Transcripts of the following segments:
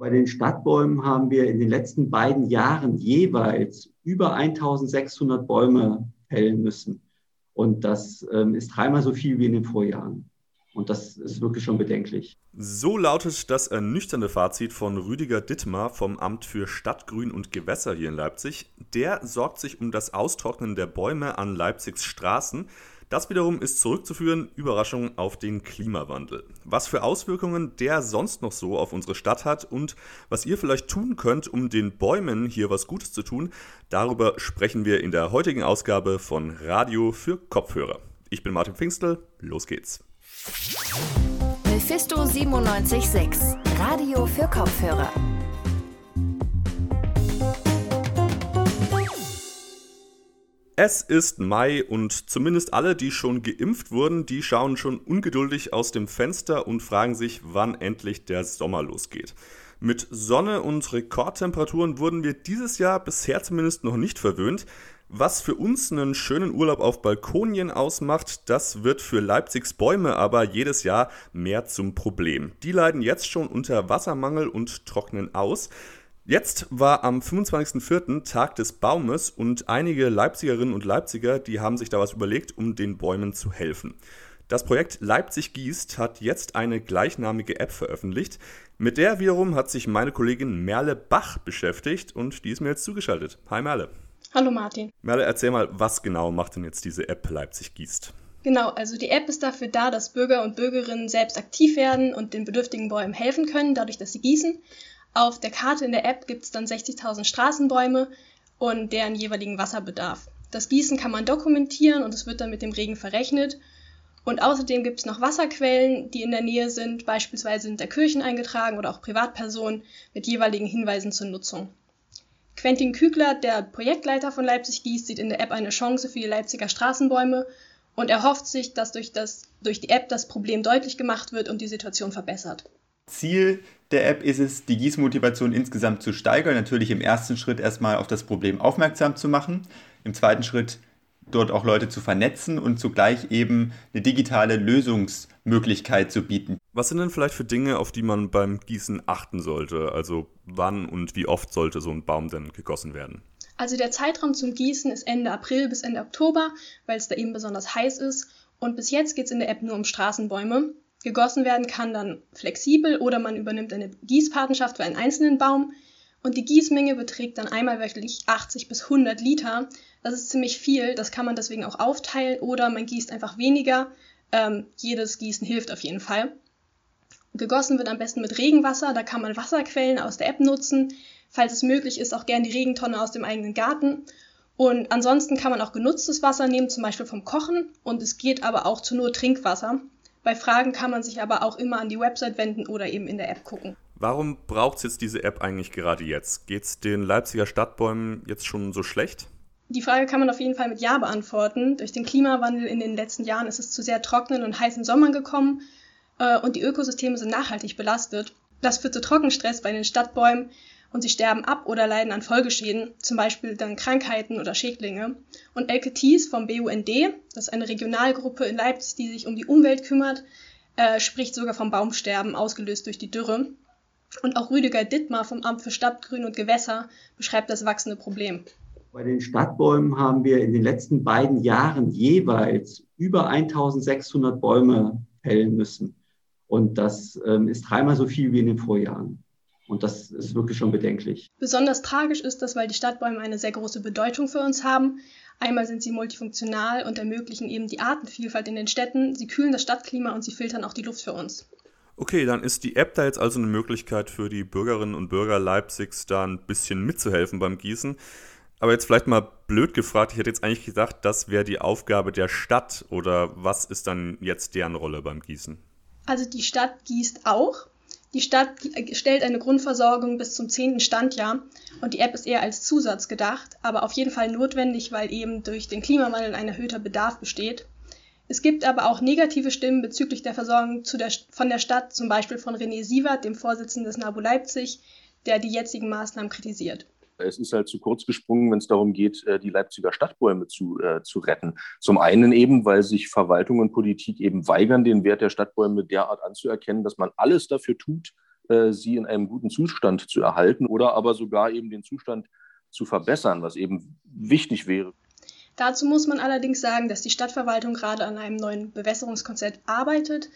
Bei den Stadtbäumen haben wir in den letzten beiden Jahren jeweils über 1600 Bäume fällen müssen. Und das ähm, ist dreimal so viel wie in den Vorjahren. Und das ist wirklich schon bedenklich. So lautet das ernüchternde Fazit von Rüdiger Dittmar vom Amt für Stadtgrün und Gewässer hier in Leipzig. Der sorgt sich um das Austrocknen der Bäume an Leipzigs Straßen. Das wiederum ist zurückzuführen, Überraschung, auf den Klimawandel. Was für Auswirkungen der sonst noch so auf unsere Stadt hat und was ihr vielleicht tun könnt, um den Bäumen hier was Gutes zu tun, darüber sprechen wir in der heutigen Ausgabe von Radio für Kopfhörer. Ich bin Martin Pfingstel, los geht's. Mephisto 976, Radio für Kopfhörer. Es ist Mai und zumindest alle, die schon geimpft wurden, die schauen schon ungeduldig aus dem Fenster und fragen sich, wann endlich der Sommer losgeht. Mit Sonne und Rekordtemperaturen wurden wir dieses Jahr bisher zumindest noch nicht verwöhnt. Was für uns einen schönen Urlaub auf Balkonien ausmacht, das wird für Leipzigs Bäume aber jedes Jahr mehr zum Problem. Die leiden jetzt schon unter Wassermangel und trocknen aus. Jetzt war am 25.04. Tag des Baumes und einige Leipzigerinnen und Leipziger, die haben sich da was überlegt, um den Bäumen zu helfen. Das Projekt Leipzig gießt hat jetzt eine gleichnamige App veröffentlicht. Mit der wiederum hat sich meine Kollegin Merle Bach beschäftigt und die ist mir jetzt zugeschaltet. Hi Merle. Hallo Martin. Merle, erzähl mal, was genau macht denn jetzt diese App Leipzig gießt? Genau, also die App ist dafür da, dass Bürger und Bürgerinnen selbst aktiv werden und den bedürftigen Bäumen helfen können, dadurch, dass sie gießen. Auf der Karte in der App gibt es dann 60.000 Straßenbäume und deren jeweiligen Wasserbedarf. Das Gießen kann man dokumentieren und es wird dann mit dem Regen verrechnet. Und außerdem gibt es noch Wasserquellen, die in der Nähe sind, beispielsweise sind der Kirchen eingetragen oder auch Privatpersonen mit jeweiligen Hinweisen zur Nutzung. Quentin Kügler, der Projektleiter von Leipzig Gießt, sieht in der App eine Chance für die Leipziger Straßenbäume und erhofft sich, dass durch, das, durch die App das Problem deutlich gemacht wird und die Situation verbessert. Ziel der App ist es, die Gießmotivation insgesamt zu steigern. Natürlich im ersten Schritt erstmal auf das Problem aufmerksam zu machen. Im zweiten Schritt dort auch Leute zu vernetzen und zugleich eben eine digitale Lösungsmöglichkeit zu bieten. Was sind denn vielleicht für Dinge, auf die man beim Gießen achten sollte? Also wann und wie oft sollte so ein Baum denn gegossen werden? Also der Zeitraum zum Gießen ist Ende April bis Ende Oktober, weil es da eben besonders heiß ist. Und bis jetzt geht es in der App nur um Straßenbäume. Gegossen werden kann dann flexibel oder man übernimmt eine Gießpatenschaft für einen einzelnen Baum. Und die Gießmenge beträgt dann einmal wöchentlich 80 bis 100 Liter. Das ist ziemlich viel, das kann man deswegen auch aufteilen oder man gießt einfach weniger. Ähm, jedes Gießen hilft auf jeden Fall. Gegossen wird am besten mit Regenwasser, da kann man Wasserquellen aus der App nutzen. Falls es möglich ist, auch gern die Regentonne aus dem eigenen Garten. Und ansonsten kann man auch genutztes Wasser nehmen, zum Beispiel vom Kochen. Und es geht aber auch zu nur Trinkwasser. Bei Fragen kann man sich aber auch immer an die Website wenden oder eben in der App gucken. Warum braucht es jetzt diese App eigentlich gerade jetzt? Geht es den Leipziger Stadtbäumen jetzt schon so schlecht? Die Frage kann man auf jeden Fall mit Ja beantworten. Durch den Klimawandel in den letzten Jahren ist es zu sehr trockenen und heißen Sommern gekommen äh, und die Ökosysteme sind nachhaltig belastet. Das führt zu Trockenstress bei den Stadtbäumen und sie sterben ab oder leiden an Folgeschäden, zum Beispiel dann Krankheiten oder Schädlinge. Und Elke Thies vom BUND, das ist eine Regionalgruppe in Leipzig, die sich um die Umwelt kümmert, äh, spricht sogar vom Baumsterben, ausgelöst durch die Dürre. Und auch Rüdiger Dittmar vom Amt für Stadtgrün und Gewässer beschreibt das wachsende Problem. Bei den Stadtbäumen haben wir in den letzten beiden Jahren jeweils über 1600 Bäume fällen müssen. Und das ähm, ist dreimal so viel wie in den Vorjahren. Und das ist wirklich schon bedenklich. Besonders tragisch ist das, weil die Stadtbäume eine sehr große Bedeutung für uns haben. Einmal sind sie multifunktional und ermöglichen eben die Artenvielfalt in den Städten. Sie kühlen das Stadtklima und sie filtern auch die Luft für uns. Okay, dann ist die App da jetzt also eine Möglichkeit für die Bürgerinnen und Bürger Leipzigs da ein bisschen mitzuhelfen beim Gießen. Aber jetzt vielleicht mal blöd gefragt, ich hätte jetzt eigentlich gedacht, das wäre die Aufgabe der Stadt oder was ist dann jetzt deren Rolle beim Gießen? Also die Stadt gießt auch, die Stadt stellt eine Grundversorgung bis zum zehnten Standjahr und die App ist eher als Zusatz gedacht, aber auf jeden Fall notwendig, weil eben durch den Klimawandel ein erhöhter Bedarf besteht. Es gibt aber auch negative Stimmen bezüglich der Versorgung der, von der Stadt, zum Beispiel von René Sievert, dem Vorsitzenden des NABU Leipzig, der die jetzigen Maßnahmen kritisiert. Es ist halt zu kurz gesprungen, wenn es darum geht, äh, die Leipziger Stadtbäume zu, äh, zu retten. Zum einen eben, weil sich Verwaltung und Politik eben weigern, den Wert der Stadtbäume derart anzuerkennen, dass man alles dafür tut, äh, sie in einem guten Zustand zu erhalten oder aber sogar eben den Zustand zu verbessern, was eben wichtig wäre. Dazu muss man allerdings sagen, dass die Stadtverwaltung gerade an einem neuen Bewässerungskonzept arbeitet.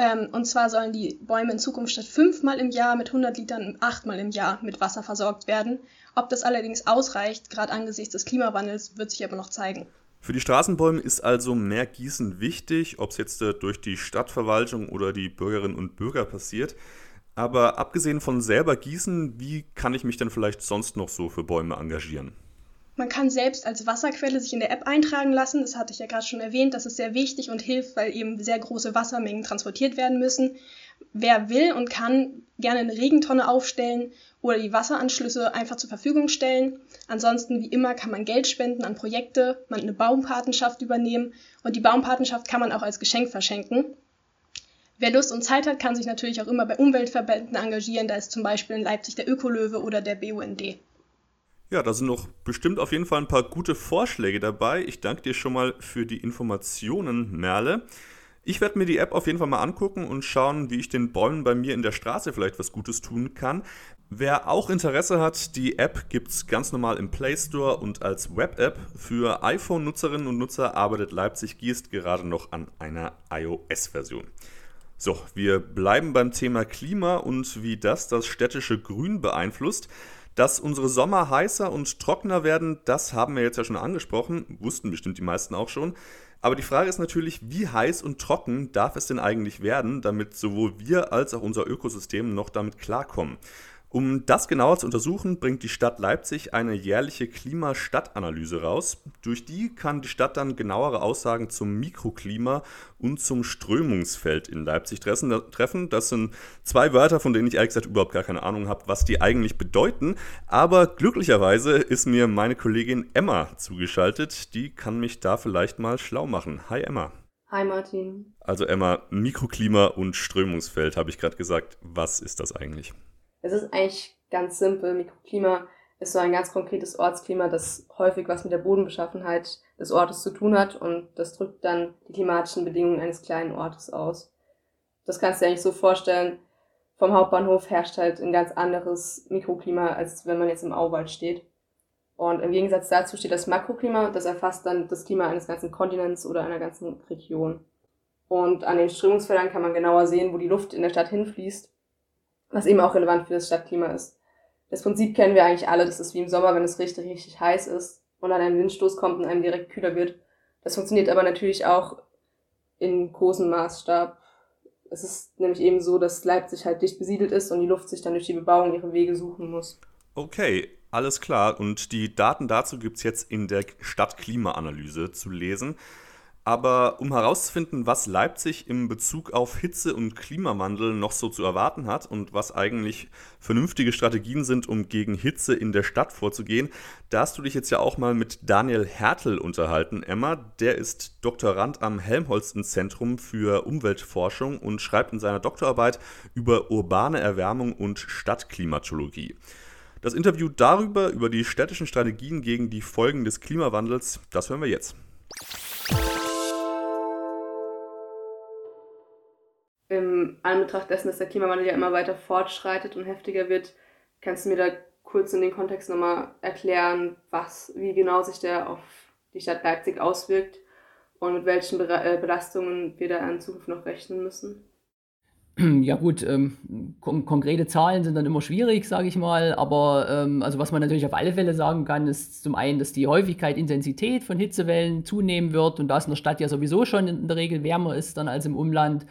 Ähm, und zwar sollen die Bäume in Zukunft statt fünfmal im Jahr mit 100 Litern achtmal im Jahr mit Wasser versorgt werden. Ob das allerdings ausreicht, gerade angesichts des Klimawandels, wird sich aber noch zeigen. Für die Straßenbäume ist also mehr Gießen wichtig, ob es jetzt äh, durch die Stadtverwaltung oder die Bürgerinnen und Bürger passiert. Aber abgesehen von selber gießen, wie kann ich mich denn vielleicht sonst noch so für Bäume engagieren? Man kann selbst als Wasserquelle sich in der App eintragen lassen. Das hatte ich ja gerade schon erwähnt. Das ist sehr wichtig und hilft, weil eben sehr große Wassermengen transportiert werden müssen. Wer will und kann, gerne eine Regentonne aufstellen oder die Wasseranschlüsse einfach zur Verfügung stellen. Ansonsten, wie immer, kann man Geld spenden an Projekte, man eine Baumpatenschaft übernehmen und die Baumpatenschaft kann man auch als Geschenk verschenken. Wer Lust und Zeit hat, kann sich natürlich auch immer bei Umweltverbänden engagieren. Da ist zum Beispiel in Leipzig der Ökolöwe oder der BUND. Ja, da sind noch bestimmt auf jeden Fall ein paar gute Vorschläge dabei. Ich danke dir schon mal für die Informationen, Merle. Ich werde mir die App auf jeden Fall mal angucken und schauen, wie ich den Bäumen bei mir in der Straße vielleicht was Gutes tun kann. Wer auch Interesse hat, die App gibt es ganz normal im Play Store und als Web-App. Für iPhone-Nutzerinnen und Nutzer arbeitet Leipzig Giest gerade noch an einer iOS-Version. So, wir bleiben beim Thema Klima und wie das das städtische Grün beeinflusst. Dass unsere Sommer heißer und trockener werden, das haben wir jetzt ja schon angesprochen, wussten bestimmt die meisten auch schon. Aber die Frage ist natürlich, wie heiß und trocken darf es denn eigentlich werden, damit sowohl wir als auch unser Ökosystem noch damit klarkommen? Um das genauer zu untersuchen, bringt die Stadt Leipzig eine jährliche Klimastadtanalyse raus. Durch die kann die Stadt dann genauere Aussagen zum Mikroklima und zum Strömungsfeld in Leipzig treffen. Das sind zwei Wörter, von denen ich ehrlich gesagt überhaupt gar keine Ahnung habe, was die eigentlich bedeuten. Aber glücklicherweise ist mir meine Kollegin Emma zugeschaltet. Die kann mich da vielleicht mal schlau machen. Hi Emma. Hi Martin. Also Emma, Mikroklima und Strömungsfeld habe ich gerade gesagt. Was ist das eigentlich? Es ist eigentlich ganz simpel. Mikroklima ist so ein ganz konkretes Ortsklima, das häufig was mit der Bodenbeschaffenheit des Ortes zu tun hat und das drückt dann die klimatischen Bedingungen eines kleinen Ortes aus. Das kannst du dir eigentlich so vorstellen, vom Hauptbahnhof herrscht halt ein ganz anderes Mikroklima, als wenn man jetzt im Auwald steht. Und im Gegensatz dazu steht das Makroklima, das erfasst dann das Klima eines ganzen Kontinents oder einer ganzen Region. Und an den Strömungsfeldern kann man genauer sehen, wo die Luft in der Stadt hinfließt was eben auch relevant für das Stadtklima ist. Das Prinzip kennen wir eigentlich alle, das ist wie im Sommer, wenn es richtig, richtig heiß ist und dann ein Windstoß kommt und einem direkt kühler wird. Das funktioniert aber natürlich auch in großem Maßstab. Es ist nämlich eben so, dass Leipzig halt dicht besiedelt ist und die Luft sich dann durch die Bebauung ihre Wege suchen muss. Okay, alles klar. Und die Daten dazu gibt es jetzt in der Stadtklimaanalyse zu lesen. Aber um herauszufinden, was Leipzig im Bezug auf Hitze und Klimawandel noch so zu erwarten hat und was eigentlich vernünftige Strategien sind, um gegen Hitze in der Stadt vorzugehen, da hast du dich jetzt ja auch mal mit Daniel Hertel unterhalten. Emma, der ist Doktorand am Helmholtz-Zentrum für Umweltforschung und schreibt in seiner Doktorarbeit über urbane Erwärmung und Stadtklimatologie. Das Interview darüber, über die städtischen Strategien gegen die Folgen des Klimawandels, das hören wir jetzt. Im Anbetracht dessen, dass der Klimawandel ja immer weiter fortschreitet und heftiger wird, kannst du mir da kurz in den Kontext nochmal erklären, was, wie genau sich der auf die Stadt Leipzig auswirkt und mit welchen äh, Belastungen wir da in Zukunft noch rechnen müssen? Ja gut, ähm, kon konkrete Zahlen sind dann immer schwierig, sage ich mal. Aber ähm, also was man natürlich auf alle Fälle sagen kann, ist zum einen, dass die Häufigkeit, Intensität von Hitzewellen zunehmen wird und da es in der Stadt ja sowieso schon in der Regel wärmer ist dann als im Umland,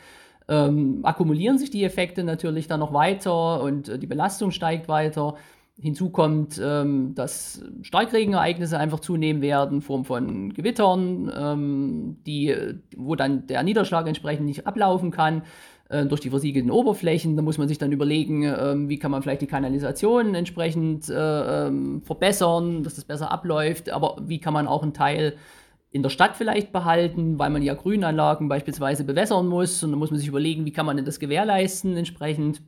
ähm, akkumulieren sich die Effekte natürlich dann noch weiter und äh, die Belastung steigt weiter. Hinzu kommt, ähm, dass Starkregenereignisse einfach zunehmen werden, in Form von Gewittern, ähm, die, wo dann der Niederschlag entsprechend nicht ablaufen kann äh, durch die versiegelten Oberflächen. Da muss man sich dann überlegen, äh, wie kann man vielleicht die Kanalisation entsprechend äh, ähm, verbessern, dass das besser abläuft, aber wie kann man auch einen Teil in der Stadt vielleicht behalten, weil man ja Grünanlagen beispielsweise bewässern muss. Und dann muss man sich überlegen, wie kann man denn das gewährleisten entsprechend.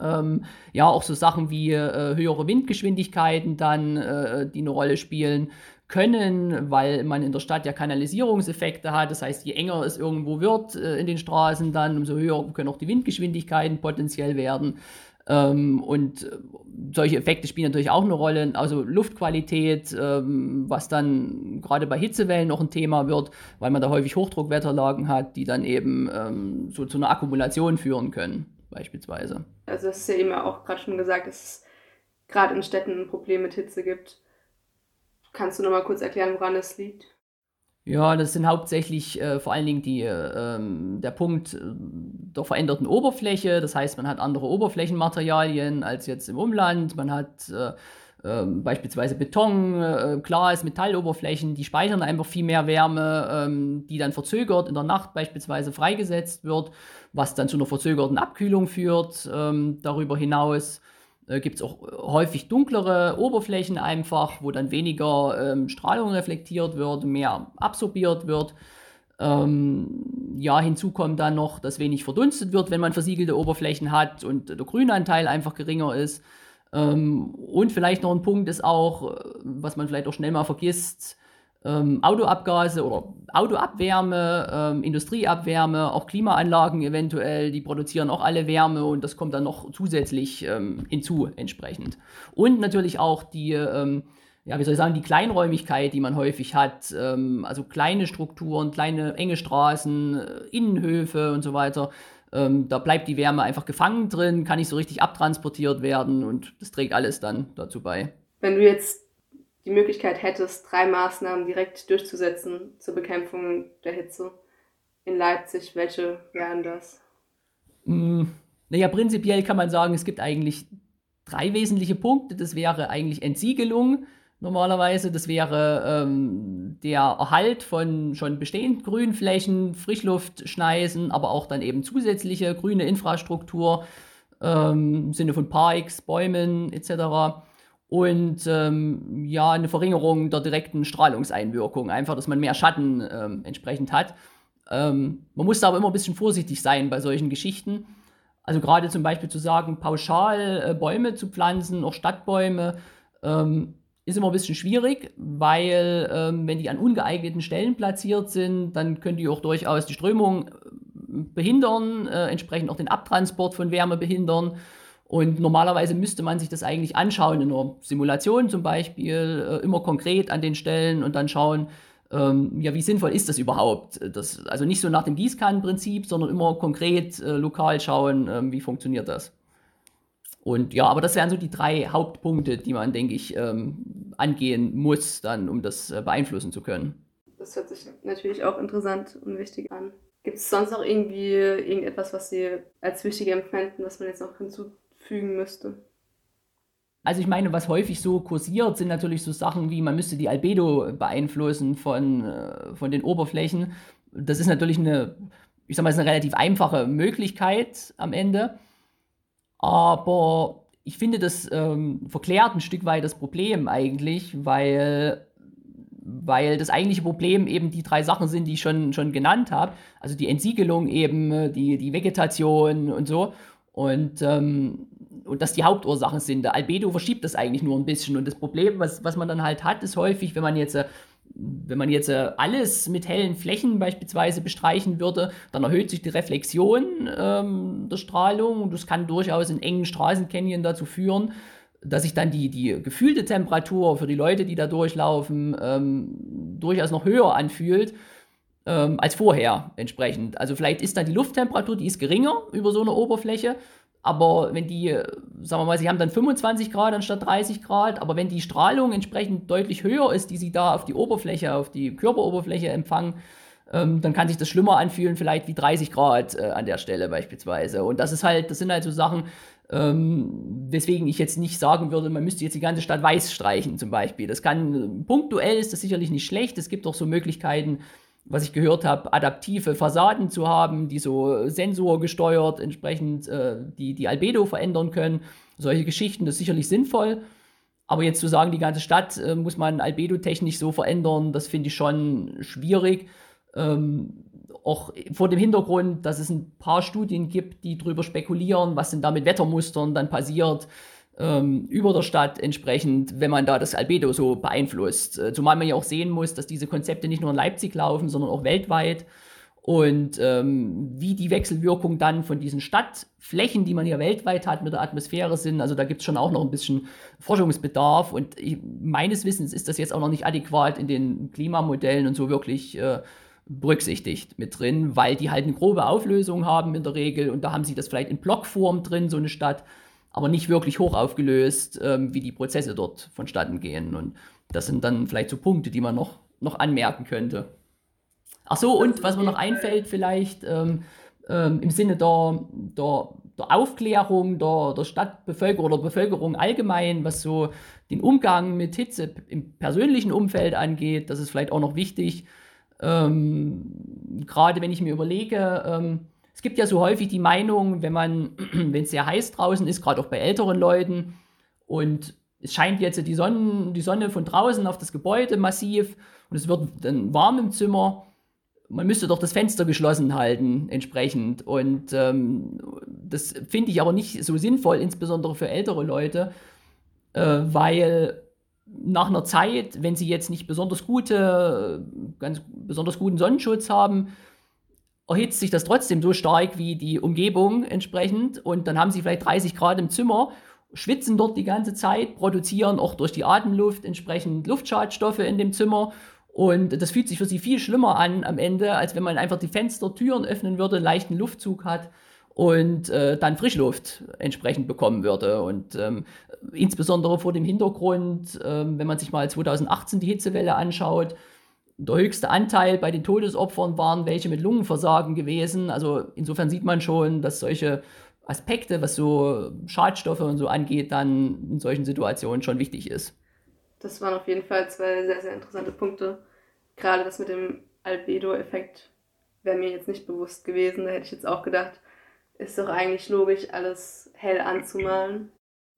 Ähm, ja, auch so Sachen wie äh, höhere Windgeschwindigkeiten dann, äh, die eine Rolle spielen können, weil man in der Stadt ja Kanalisierungseffekte hat. Das heißt, je enger es irgendwo wird äh, in den Straßen, dann umso höher können auch die Windgeschwindigkeiten potenziell werden. Ähm, und äh, solche Effekte spielen natürlich auch eine Rolle. Also Luftqualität, ähm, was dann gerade bei Hitzewellen noch ein Thema wird, weil man da häufig Hochdruckwetterlagen hat, die dann eben ähm, so zu einer Akkumulation führen können, beispielsweise. Also es ist ja eben auch gerade schon gesagt, dass es gerade in Städten ein Problem mit Hitze gibt. Kannst du noch mal kurz erklären, woran es liegt? Ja, das sind hauptsächlich äh, vor allen Dingen die, äh, der Punkt äh, der veränderten Oberfläche. Das heißt, man hat andere Oberflächenmaterialien als jetzt im Umland. Man hat äh, ähm, beispielsweise Beton, äh, Glas, Metalloberflächen, die speichern einfach viel mehr Wärme, ähm, die dann verzögert in der Nacht beispielsweise freigesetzt wird, was dann zu einer verzögerten Abkühlung führt. Ähm, darüber hinaus äh, gibt es auch häufig dunklere Oberflächen einfach, wo dann weniger ähm, Strahlung reflektiert wird, mehr absorbiert wird. Ähm, ja, hinzu kommt dann noch, dass wenig verdunstet wird, wenn man versiegelte Oberflächen hat und der Grünanteil einfach geringer ist. Ähm, und vielleicht noch ein Punkt ist auch, äh, was man vielleicht auch schnell mal vergisst, ähm, Autoabgase oder Autoabwärme, ähm, Industrieabwärme, auch Klimaanlagen eventuell, die produzieren auch alle Wärme und das kommt dann noch zusätzlich ähm, hinzu entsprechend. Und natürlich auch die, ähm, ja, wie soll ich sagen, die Kleinräumigkeit, die man häufig hat, ähm, also kleine Strukturen, kleine enge Straßen, äh, Innenhöfe und so weiter. Ähm, da bleibt die Wärme einfach gefangen drin, kann nicht so richtig abtransportiert werden und das trägt alles dann dazu bei. Wenn du jetzt die Möglichkeit hättest, drei Maßnahmen direkt durchzusetzen zur Bekämpfung der Hitze in Leipzig, welche wären das? Mm, naja, prinzipiell kann man sagen, es gibt eigentlich drei wesentliche Punkte. Das wäre eigentlich Entsiegelung normalerweise. Das wäre ähm, der Erhalt von schon bestehenden Grünflächen, Frischluftschneisen, aber auch dann eben zusätzliche grüne Infrastruktur ähm, im Sinne von Parks, Bäumen etc und ähm, ja, eine Verringerung der direkten Strahlungseinwirkung, einfach, dass man mehr Schatten ähm, entsprechend hat. Ähm, man muss da aber immer ein bisschen vorsichtig sein bei solchen Geschichten. Also gerade zum Beispiel zu sagen, pauschal äh, Bäume zu pflanzen, auch Stadtbäume, ähm, ist immer ein bisschen schwierig, weil ähm, wenn die an ungeeigneten Stellen platziert sind, dann können die auch durchaus die Strömung äh, behindern, äh, entsprechend auch den Abtransport von Wärme behindern. Und normalerweise müsste man sich das eigentlich anschauen in einer Simulation zum Beispiel, äh, immer konkret an den Stellen und dann schauen, ähm, ja, wie sinnvoll ist das überhaupt? Das, also nicht so nach dem Gießkannenprinzip, sondern immer konkret äh, lokal schauen, ähm, wie funktioniert das. Und ja, aber das wären so die drei Hauptpunkte, die man, denke ich, ähm, angehen muss, dann, um das äh, beeinflussen zu können. Das hört sich natürlich auch interessant und wichtig an. Gibt es sonst noch irgendwie irgendetwas, was Sie als wichtig empfinden, was man jetzt noch hinzu fügen müsste. Also ich meine, was häufig so kursiert, sind natürlich so Sachen wie, man müsste die Albedo beeinflussen von, äh, von den Oberflächen. Das ist natürlich eine, ich sag mal, ist eine relativ einfache Möglichkeit am Ende. Aber ich finde, das ähm, verklärt ein Stück weit das Problem eigentlich, weil, weil das eigentliche Problem eben die drei Sachen sind, die ich schon, schon genannt habe. Also die Entsiegelung eben, die, die Vegetation und so. Und, ähm, und das die Hauptursachen sind. Der Albedo verschiebt das eigentlich nur ein bisschen. Und das Problem, was, was man dann halt hat, ist häufig, wenn man jetzt, äh, wenn man jetzt äh, alles mit hellen Flächen beispielsweise bestreichen würde, dann erhöht sich die Reflexion ähm, der Strahlung und das kann durchaus in engen Straßencanyon dazu führen, dass sich dann die, die gefühlte Temperatur für die Leute, die da durchlaufen, ähm, durchaus noch höher anfühlt ähm, als vorher entsprechend. Also vielleicht ist dann die Lufttemperatur, die ist geringer über so eine Oberfläche, aber wenn die, sagen wir mal, sie haben dann 25 Grad anstatt 30 Grad, aber wenn die Strahlung entsprechend deutlich höher ist, die sie da auf die Oberfläche, auf die Körperoberfläche empfangen, ähm, dann kann sich das schlimmer anfühlen, vielleicht wie 30 Grad äh, an der Stelle beispielsweise. Und das ist halt, das sind halt so Sachen, ähm, weswegen ich jetzt nicht sagen würde, man müsste jetzt die ganze Stadt weiß streichen zum Beispiel. Das kann, punktuell ist das sicherlich nicht schlecht. Es gibt auch so Möglichkeiten, was ich gehört habe, adaptive Fassaden zu haben, die so sensorgesteuert entsprechend äh, die, die Albedo verändern können. Solche Geschichten, das ist sicherlich sinnvoll. Aber jetzt zu sagen, die ganze Stadt äh, muss man albedo-technisch so verändern, das finde ich schon schwierig. Ähm, auch vor dem Hintergrund, dass es ein paar Studien gibt, die darüber spekulieren, was denn da mit Wettermustern dann passiert ähm, über der Stadt entsprechend, wenn man da das Albedo so beeinflusst. Äh, zumal man ja auch sehen muss, dass diese Konzepte nicht nur in Leipzig laufen, sondern auch weltweit. und ähm, wie die Wechselwirkung dann von diesen Stadtflächen, die man ja weltweit hat, mit der Atmosphäre sind. Also da gibt es schon auch noch ein bisschen Forschungsbedarf und ich, meines Wissens ist das jetzt auch noch nicht adäquat in den Klimamodellen und so wirklich äh, berücksichtigt mit drin, weil die halt eine grobe Auflösung haben in der Regel und da haben sie das vielleicht in Blockform drin, so eine Stadt, aber nicht wirklich hoch aufgelöst, ähm, wie die Prozesse dort vonstatten gehen. Und das sind dann vielleicht so Punkte, die man noch, noch anmerken könnte. Ach so, und was mir noch einfällt, vielleicht ähm, ähm, im Sinne der, der, der Aufklärung der, der Stadtbevölkerung oder Bevölkerung allgemein, was so den Umgang mit Hitze im persönlichen Umfeld angeht, das ist vielleicht auch noch wichtig. Ähm, Gerade wenn ich mir überlege, ähm, es gibt ja so häufig die Meinung, wenn man, wenn es sehr heiß draußen ist, gerade auch bei älteren Leuten, und es scheint jetzt die Sonne, die Sonne von draußen auf das Gebäude massiv und es wird dann warm im Zimmer, man müsste doch das Fenster geschlossen halten entsprechend. Und ähm, das finde ich aber nicht so sinnvoll, insbesondere für ältere Leute, äh, weil nach einer Zeit, wenn sie jetzt nicht besonders gute, ganz besonders guten Sonnenschutz haben, erhitzt sich das trotzdem so stark wie die Umgebung entsprechend. Und dann haben sie vielleicht 30 Grad im Zimmer, schwitzen dort die ganze Zeit, produzieren auch durch die Atemluft entsprechend Luftschadstoffe in dem Zimmer und das fühlt sich für sie viel schlimmer an am Ende, als wenn man einfach die Fenster, Türen öffnen würde, leichten Luftzug hat und äh, dann Frischluft entsprechend bekommen würde. Und ähm, insbesondere vor dem Hintergrund, ähm, wenn man sich mal 2018 die Hitzewelle anschaut, der höchste Anteil bei den Todesopfern waren welche mit Lungenversagen gewesen. Also insofern sieht man schon, dass solche Aspekte, was so Schadstoffe und so angeht, dann in solchen Situationen schon wichtig ist. Das waren auf jeden Fall zwei sehr, sehr interessante Punkte. Gerade das mit dem Albedo-Effekt wäre mir jetzt nicht bewusst gewesen. Da hätte ich jetzt auch gedacht, ist doch eigentlich logisch, alles hell anzumalen.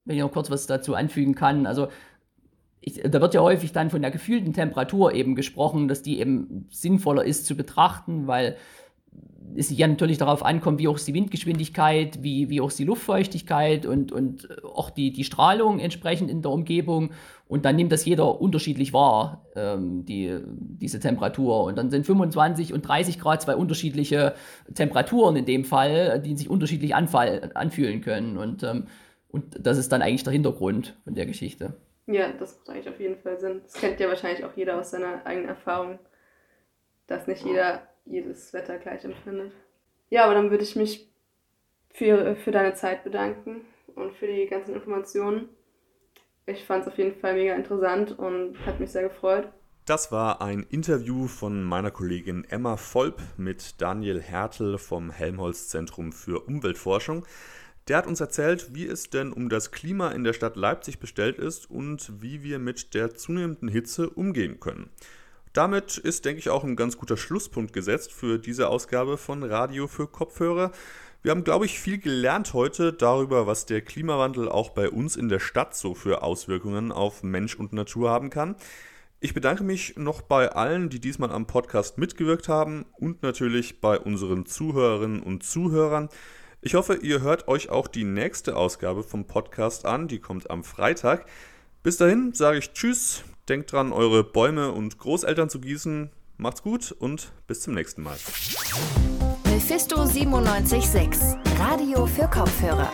Wenn ich noch kurz was dazu anfügen kann, also ich, da wird ja häufig dann von der gefühlten Temperatur eben gesprochen, dass die eben sinnvoller ist zu betrachten, weil es ja natürlich darauf ankommt, wie hoch ist die Windgeschwindigkeit, wie, wie hoch ist die Luftfeuchtigkeit und, und auch die, die Strahlung entsprechend in der Umgebung. Und dann nimmt das jeder unterschiedlich wahr, ähm, die, diese Temperatur. Und dann sind 25 und 30 Grad zwei unterschiedliche Temperaturen in dem Fall, die sich unterschiedlich anfall, anfühlen können. Und, ähm, und das ist dann eigentlich der Hintergrund von der Geschichte. Ja, das macht eigentlich auf jeden Fall Sinn. Das kennt ja wahrscheinlich auch jeder aus seiner eigenen Erfahrung, dass nicht jeder jedes Wetter gleich empfindet. Ja, aber dann würde ich mich für, für deine Zeit bedanken und für die ganzen Informationen. Ich fand es auf jeden Fall mega interessant und hat mich sehr gefreut. Das war ein Interview von meiner Kollegin Emma Volp mit Daniel Hertel vom Helmholtz Zentrum für Umweltforschung. Der hat uns erzählt, wie es denn um das Klima in der Stadt Leipzig bestellt ist und wie wir mit der zunehmenden Hitze umgehen können. Damit ist, denke ich, auch ein ganz guter Schlusspunkt gesetzt für diese Ausgabe von Radio für Kopfhörer. Wir haben, glaube ich, viel gelernt heute darüber, was der Klimawandel auch bei uns in der Stadt so für Auswirkungen auf Mensch und Natur haben kann. Ich bedanke mich noch bei allen, die diesmal am Podcast mitgewirkt haben und natürlich bei unseren Zuhörerinnen und Zuhörern. Ich hoffe, ihr hört euch auch die nächste Ausgabe vom Podcast an, die kommt am Freitag. Bis dahin sage ich Tschüss, Denkt dran, eure Bäume und Großeltern zu gießen. Macht's gut und bis zum nächsten Mal. Mephisto 976, Radio für Kopfhörer.